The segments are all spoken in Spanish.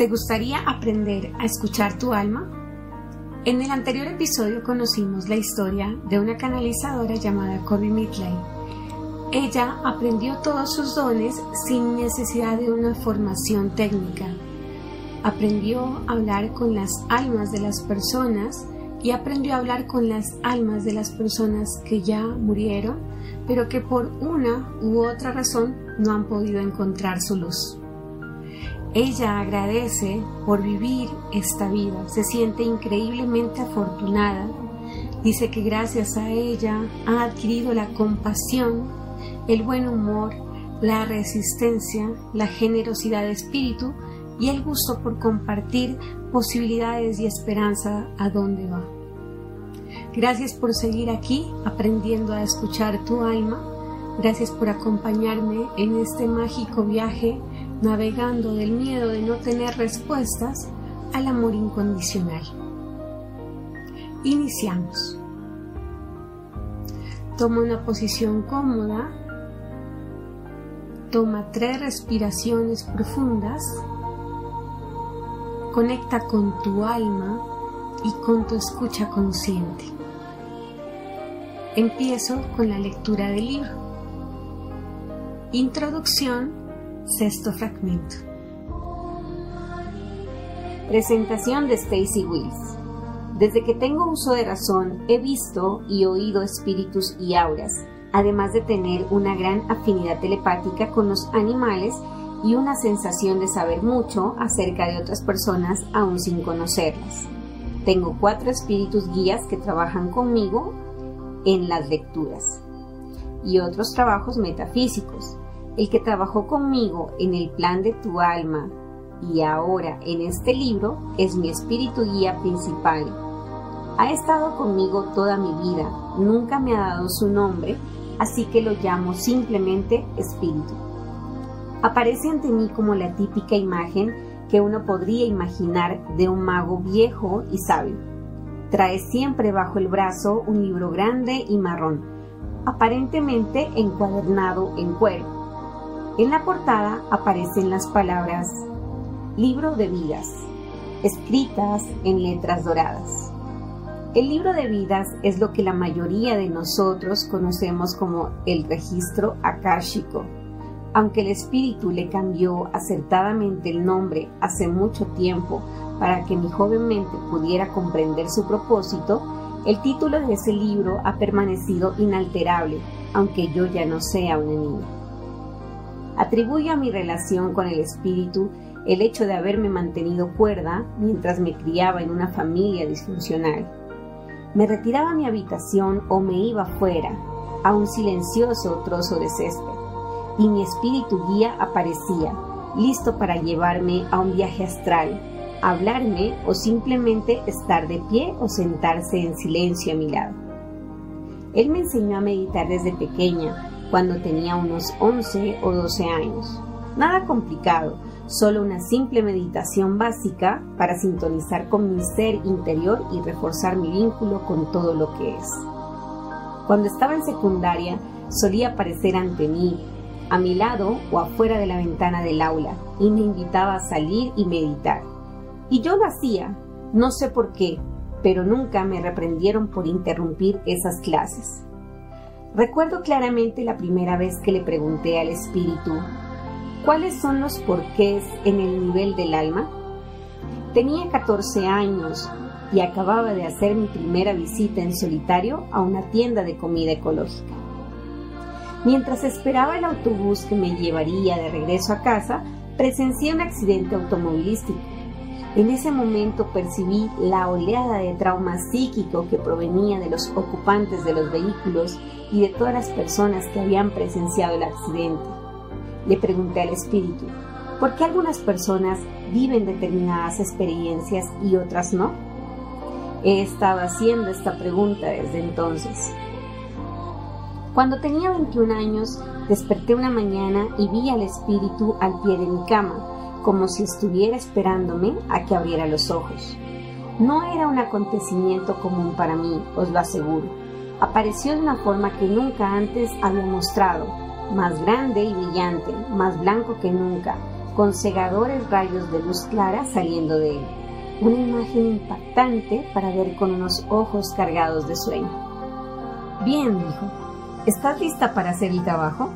¿Te gustaría aprender a escuchar tu alma? En el anterior episodio conocimos la historia de una canalizadora llamada Corby Midley. Ella aprendió todos sus dones sin necesidad de una formación técnica. Aprendió a hablar con las almas de las personas y aprendió a hablar con las almas de las personas que ya murieron, pero que por una u otra razón no han podido encontrar su luz. Ella agradece por vivir esta vida, se siente increíblemente afortunada. Dice que gracias a ella ha adquirido la compasión, el buen humor, la resistencia, la generosidad de espíritu y el gusto por compartir posibilidades y esperanza a dónde va. Gracias por seguir aquí aprendiendo a escuchar tu alma. Gracias por acompañarme en este mágico viaje navegando del miedo de no tener respuestas al amor incondicional. Iniciamos. Toma una posición cómoda. Toma tres respiraciones profundas. Conecta con tu alma y con tu escucha consciente. Empiezo con la lectura del libro. Introducción Sexto fragmento. Presentación de Stacy Wills. Desde que tengo uso de razón, he visto y oído espíritus y auras, además de tener una gran afinidad telepática con los animales y una sensación de saber mucho acerca de otras personas aún sin conocerlas. Tengo cuatro espíritus guías que trabajan conmigo en las lecturas y otros trabajos metafísicos. El que trabajó conmigo en el plan de tu alma y ahora en este libro es mi espíritu guía principal. Ha estado conmigo toda mi vida, nunca me ha dado su nombre, así que lo llamo simplemente espíritu. Aparece ante mí como la típica imagen que uno podría imaginar de un mago viejo y sabio. Trae siempre bajo el brazo un libro grande y marrón, aparentemente encuadernado en cuero en la portada aparecen las palabras Libro de Vidas, escritas en letras doradas. El libro de vidas es lo que la mayoría de nosotros conocemos como el registro akáshico. Aunque el espíritu le cambió acertadamente el nombre hace mucho tiempo para que mi joven mente pudiera comprender su propósito, el título de ese libro ha permanecido inalterable, aunque yo ya no sea una niña. Atribuyo a mi relación con el espíritu el hecho de haberme mantenido cuerda mientras me criaba en una familia disfuncional. Me retiraba a mi habitación o me iba fuera, a un silencioso trozo de césped, y mi espíritu guía aparecía, listo para llevarme a un viaje astral, hablarme o simplemente estar de pie o sentarse en silencio a mi lado. Él me enseñó a meditar desde pequeña cuando tenía unos 11 o 12 años. Nada complicado, solo una simple meditación básica para sintonizar con mi ser interior y reforzar mi vínculo con todo lo que es. Cuando estaba en secundaria, solía aparecer ante mí, a mi lado o afuera de la ventana del aula, y me invitaba a salir y meditar. Y yo lo hacía, no sé por qué, pero nunca me reprendieron por interrumpir esas clases. Recuerdo claramente la primera vez que le pregunté al espíritu, ¿cuáles son los porqués en el nivel del alma? Tenía 14 años y acababa de hacer mi primera visita en solitario a una tienda de comida ecológica. Mientras esperaba el autobús que me llevaría de regreso a casa, presencié un accidente automovilístico en ese momento percibí la oleada de trauma psíquico que provenía de los ocupantes de los vehículos y de todas las personas que habían presenciado el accidente. Le pregunté al espíritu, ¿por qué algunas personas viven determinadas experiencias y otras no? He estado haciendo esta pregunta desde entonces. Cuando tenía 21 años, desperté una mañana y vi al espíritu al pie de mi cama como si estuviera esperándome a que abriera los ojos. No era un acontecimiento común para mí, os lo aseguro. Apareció de una forma que nunca antes había mostrado, más grande y brillante, más blanco que nunca, con cegadores rayos de luz clara saliendo de él. Una imagen impactante para ver con unos ojos cargados de sueño. Bien, dijo, ¿estás lista para hacer el trabajo?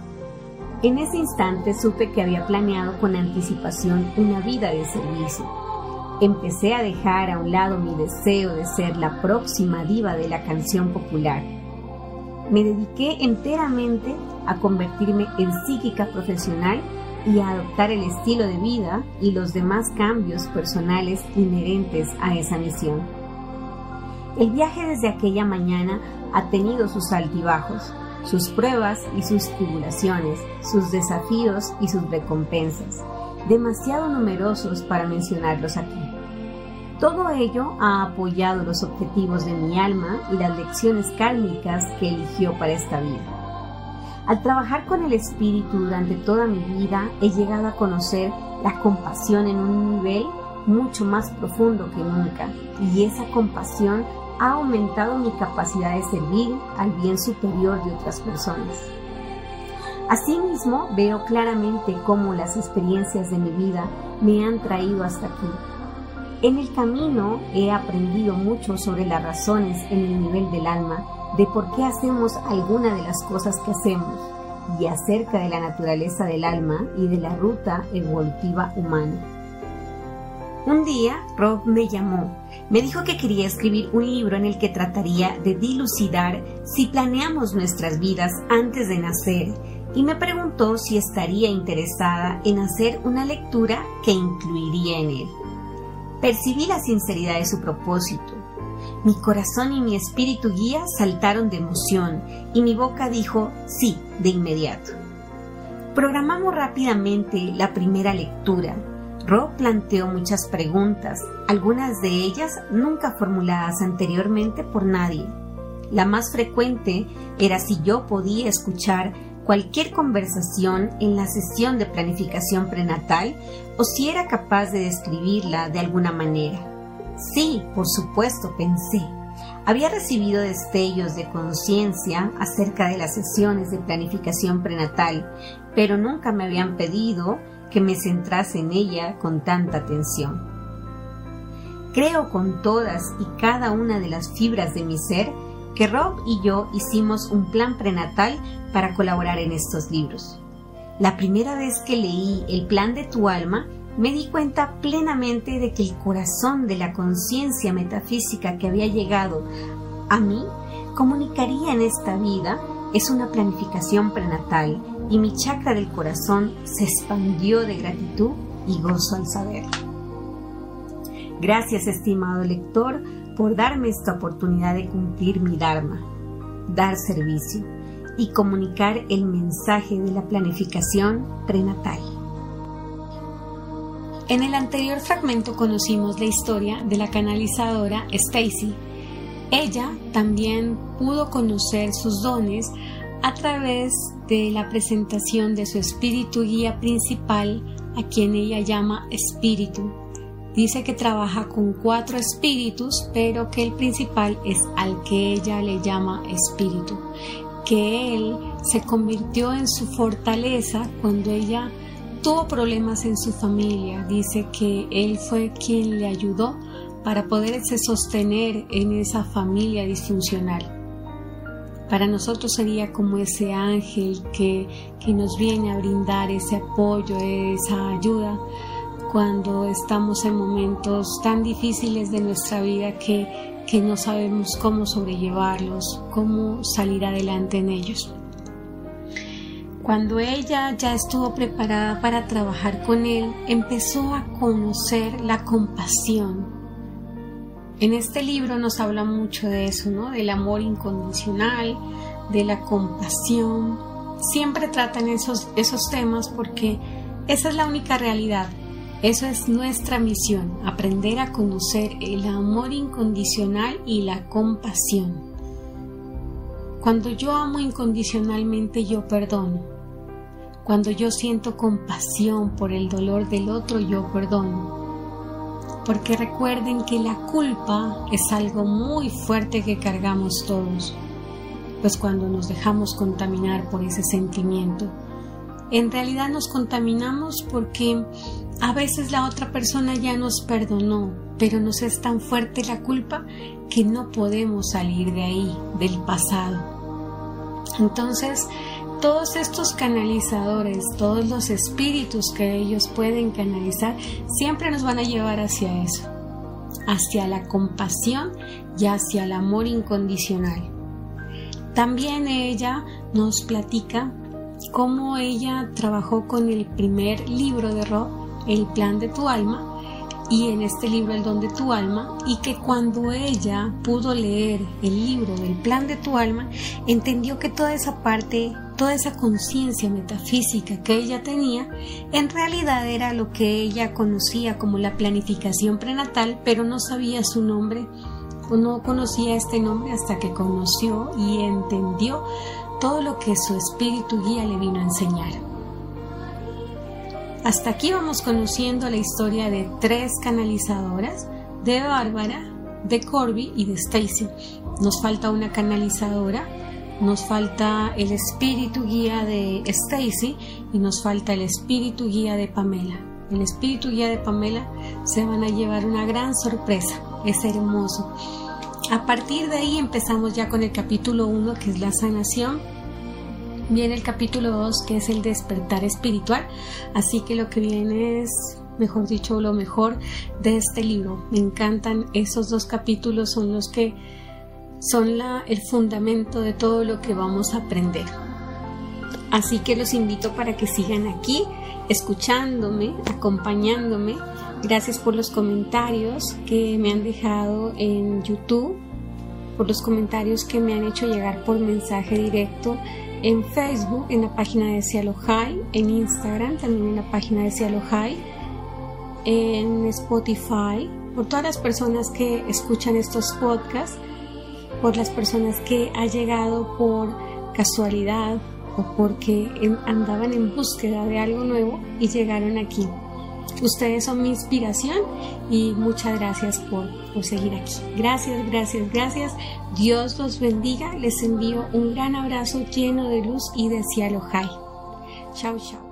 En ese instante supe que había planeado con anticipación una vida de servicio. Empecé a dejar a un lado mi deseo de ser la próxima diva de la canción popular. Me dediqué enteramente a convertirme en psíquica profesional y a adoptar el estilo de vida y los demás cambios personales inherentes a esa misión. El viaje desde aquella mañana ha tenido sus altibajos, sus pruebas y sus tribulaciones, sus desafíos y sus recompensas, demasiado numerosos para mencionarlos aquí. Todo ello ha apoyado los objetivos de mi alma y las lecciones kármicas que eligió para esta vida. Al trabajar con el espíritu durante toda mi vida he llegado a conocer la compasión en un nivel mucho más profundo que nunca y esa compasión ha aumentado mi capacidad de servir al bien superior de otras personas. Asimismo, veo claramente cómo las experiencias de mi vida me han traído hasta aquí. En el camino he aprendido mucho sobre las razones en el nivel del alma de por qué hacemos alguna de las cosas que hacemos y acerca de la naturaleza del alma y de la ruta evolutiva humana. Un día Rob me llamó, me dijo que quería escribir un libro en el que trataría de dilucidar si planeamos nuestras vidas antes de nacer y me preguntó si estaría interesada en hacer una lectura que incluiría en él. Percibí la sinceridad de su propósito mi corazón y mi espíritu guía saltaron de emoción y mi boca dijo sí de inmediato. Programamos rápidamente la primera lectura. Rob planteó muchas preguntas, algunas de ellas nunca formuladas anteriormente por nadie. La más frecuente era si yo podía escuchar cualquier conversación en la sesión de planificación prenatal o si era capaz de describirla de alguna manera. Sí, por supuesto, pensé. Había recibido destellos de conciencia acerca de las sesiones de planificación prenatal, pero nunca me habían pedido que me centrase en ella con tanta atención. Creo con todas y cada una de las fibras de mi ser que Rob y yo hicimos un plan prenatal para colaborar en estos libros. La primera vez que leí El plan de tu alma, me di cuenta plenamente de que el corazón de la conciencia metafísica que había llegado a mí comunicaría en esta vida es una planificación prenatal y mi chakra del corazón se expandió de gratitud y gozo al saber. Gracias, estimado lector, por darme esta oportunidad de cumplir mi Dharma, dar servicio y comunicar el mensaje de la planificación prenatal. En el anterior fragmento conocimos la historia de la canalizadora Stacy. Ella también pudo conocer sus dones a través de la presentación de su espíritu guía principal, a quien ella llama espíritu. Dice que trabaja con cuatro espíritus, pero que el principal es al que ella le llama espíritu, que él se convirtió en su fortaleza cuando ella tuvo problemas en su familia. Dice que él fue quien le ayudó para poderse sostener en esa familia disfuncional. Para nosotros sería como ese ángel que, que nos viene a brindar ese apoyo, esa ayuda cuando estamos en momentos tan difíciles de nuestra vida que, que no sabemos cómo sobrellevarlos, cómo salir adelante en ellos. Cuando ella ya estuvo preparada para trabajar con él, empezó a conocer la compasión. En este libro nos habla mucho de eso, ¿no? Del amor incondicional, de la compasión. Siempre tratan esos, esos temas porque esa es la única realidad. Eso es nuestra misión, aprender a conocer el amor incondicional y la compasión. Cuando yo amo incondicionalmente, yo perdono. Cuando yo siento compasión por el dolor del otro, yo perdono. Porque recuerden que la culpa es algo muy fuerte que cargamos todos, pues cuando nos dejamos contaminar por ese sentimiento, en realidad nos contaminamos porque a veces la otra persona ya nos perdonó, pero nos es tan fuerte la culpa que no podemos salir de ahí, del pasado. Entonces, todos estos canalizadores, todos los espíritus que ellos pueden canalizar, siempre nos van a llevar hacia eso, hacia la compasión y hacia el amor incondicional. También ella nos platica cómo ella trabajó con el primer libro de Rob, El plan de tu alma, y en este libro El don de tu alma, y que cuando ella pudo leer el libro del plan de tu alma, entendió que toda esa parte, toda esa conciencia metafísica que ella tenía, en realidad era lo que ella conocía como la planificación prenatal, pero no sabía su nombre, o no conocía este nombre hasta que conoció y entendió todo lo que su espíritu guía le vino a enseñar. Hasta aquí vamos conociendo la historia de tres canalizadoras, de Bárbara, de Corby y de Stacy. Nos falta una canalizadora, nos falta el espíritu guía de Stacy y nos falta el espíritu guía de Pamela. El espíritu guía de Pamela se van a llevar una gran sorpresa, es hermoso. A partir de ahí empezamos ya con el capítulo 1 que es la sanación Viene el capítulo 2 que es el despertar espiritual, así que lo que viene es, mejor dicho, lo mejor de este libro. Me encantan esos dos capítulos, son los que son el fundamento de todo lo que vamos a aprender. Así que los invito para que sigan aquí, escuchándome, acompañándome. Gracias por los comentarios que me han dejado en YouTube, por los comentarios que me han hecho llegar por mensaje directo en Facebook, en la página de Cielo High, en Instagram, también en la página de Cielo High, en Spotify, por todas las personas que escuchan estos podcasts, por las personas que ha llegado por casualidad o porque andaban en búsqueda de algo nuevo y llegaron aquí. Ustedes son mi inspiración y muchas gracias por, seguir aquí. Gracias, gracias, gracias. Dios los bendiga. Les envío un gran abrazo lleno de luz y de cielo high. Chao, chao.